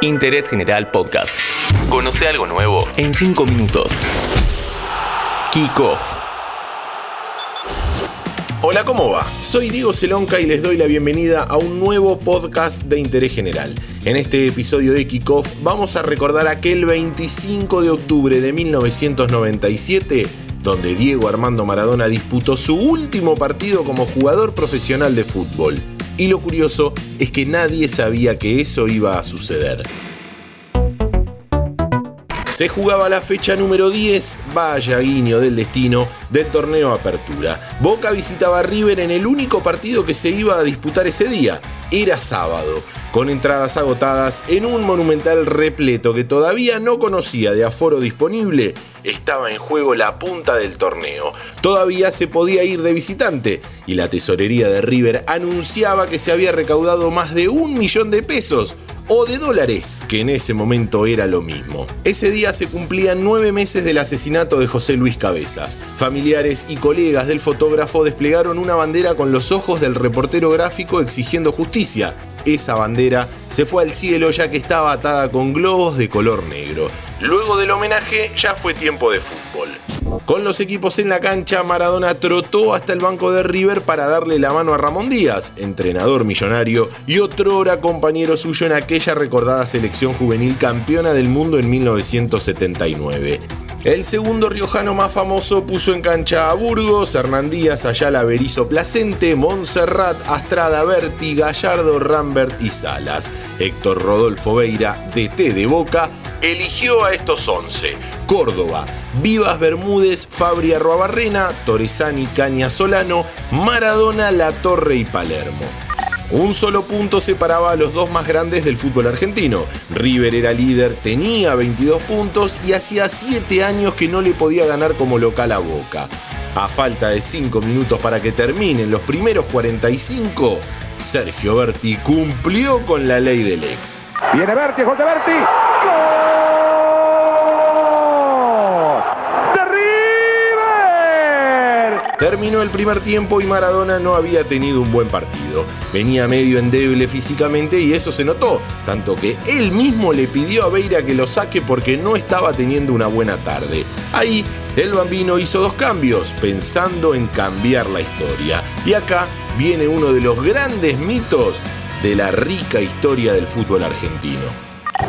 Interés General Podcast. Conoce algo nuevo en 5 minutos. Kick Off. Hola, ¿cómo va? Soy Diego Celonca y les doy la bienvenida a un nuevo podcast de interés general. En este episodio de Kickoff vamos a recordar aquel 25 de octubre de 1997 donde Diego Armando Maradona disputó su último partido como jugador profesional de fútbol. Y lo curioso es que nadie sabía que eso iba a suceder. Se jugaba la fecha número 10, vaya guiño del destino, del torneo Apertura. Boca visitaba a River en el único partido que se iba a disputar ese día. Era sábado, con entradas agotadas en un monumental repleto que todavía no conocía de aforo disponible. Estaba en juego la punta del torneo. Todavía se podía ir de visitante y la tesorería de River anunciaba que se había recaudado más de un millón de pesos o de dólares, que en ese momento era lo mismo. Ese día se cumplían nueve meses del asesinato de José Luis Cabezas. Familiares y colegas del fotógrafo desplegaron una bandera con los ojos del reportero gráfico exigiendo justicia. Esa bandera se fue al cielo ya que estaba atada con globos de color negro. Luego del homenaje ya fue tiempo de fútbol. Con los equipos en la cancha, Maradona trotó hasta el banco de River para darle la mano a Ramón Díaz, entrenador millonario y otrora compañero suyo en aquella recordada selección juvenil campeona del mundo en 1979. El segundo riojano más famoso puso en cancha a Burgos, Hernán Díaz, Ayala, Berizo, Placente, Montserrat, Astrada, Berti, Gallardo, Rambert y Salas. Héctor Rodolfo Veira, DT de Boca, eligió a estos 11. Córdoba, Vivas Bermúdez, Fabri Arroabarrena, Torresani, Caña Solano, Maradona, La Torre y Palermo. Un solo punto separaba a los dos más grandes del fútbol argentino. River era líder, tenía 22 puntos y hacía 7 años que no le podía ganar como local a Boca. A falta de 5 minutos para que terminen los primeros 45, Sergio Berti cumplió con la ley del ex. Viene Berti, gol Berti. ¡Gol! Terminó el primer tiempo y Maradona no había tenido un buen partido. Venía medio endeble físicamente y eso se notó, tanto que él mismo le pidió a Beira que lo saque porque no estaba teniendo una buena tarde. Ahí, el bambino hizo dos cambios, pensando en cambiar la historia. Y acá viene uno de los grandes mitos de la rica historia del fútbol argentino.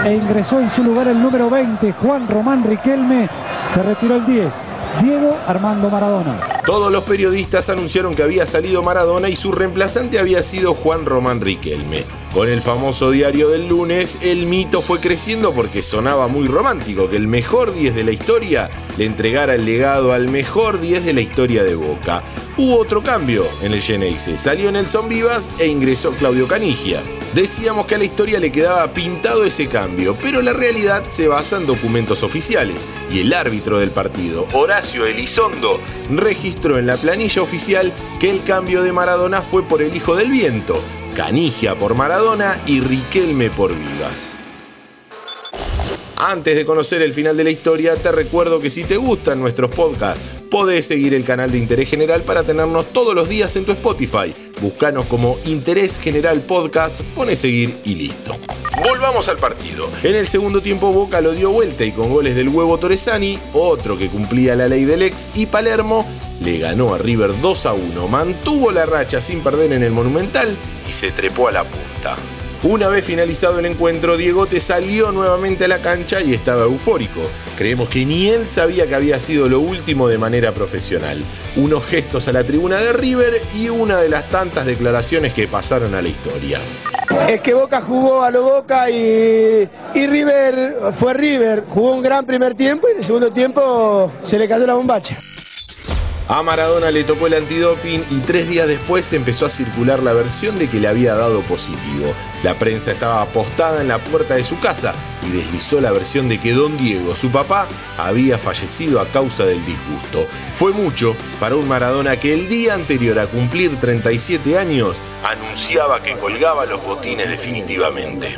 E ingresó en su lugar el número 20, Juan Román Riquelme, se retiró el 10, Diego Armando Maradona. Todos los periodistas anunciaron que había salido Maradona y su reemplazante había sido Juan Román Riquelme. Con el famoso diario del lunes, el mito fue creciendo porque sonaba muy romántico que el mejor 10 de la historia le entregara el legado al mejor 10 de la historia de Boca. Hubo otro cambio en el Geneise. Salió Nelson Vivas e ingresó Claudio Canigia. Decíamos que a la historia le quedaba pintado ese cambio, pero la realidad se basa en documentos oficiales y el árbitro del partido, Horacio Elizondo, registró en la planilla oficial que el cambio de Maradona fue por el hijo del viento, Canigia por Maradona y Riquelme por Vivas. Antes de conocer el final de la historia, te recuerdo que si te gustan nuestros podcasts, podés seguir el canal de Interés General para tenernos todos los días en tu Spotify. Búscanos como Interés General Podcast, pone seguir y listo. Volvamos al partido. En el segundo tiempo Boca lo dio vuelta y con goles del huevo Torresani, otro que cumplía la ley del ex, y Palermo le ganó a River 2 a 1, mantuvo la racha sin perder en el Monumental y se trepó a la punta. Una vez finalizado el encuentro, Diegote salió nuevamente a la cancha y estaba eufórico. Creemos que ni él sabía que había sido lo último de manera profesional. Unos gestos a la tribuna de River y una de las tantas declaraciones que pasaron a la historia. Es que Boca jugó a lo Boca y, y River fue River. Jugó un gran primer tiempo y en el segundo tiempo se le cayó la bombacha. A Maradona le tocó el antidoping y tres días después empezó a circular la versión de que le había dado positivo. La prensa estaba apostada en la puerta de su casa y deslizó la versión de que don Diego, su papá, había fallecido a causa del disgusto. Fue mucho para un Maradona que el día anterior a cumplir 37 años anunciaba que colgaba los botines definitivamente.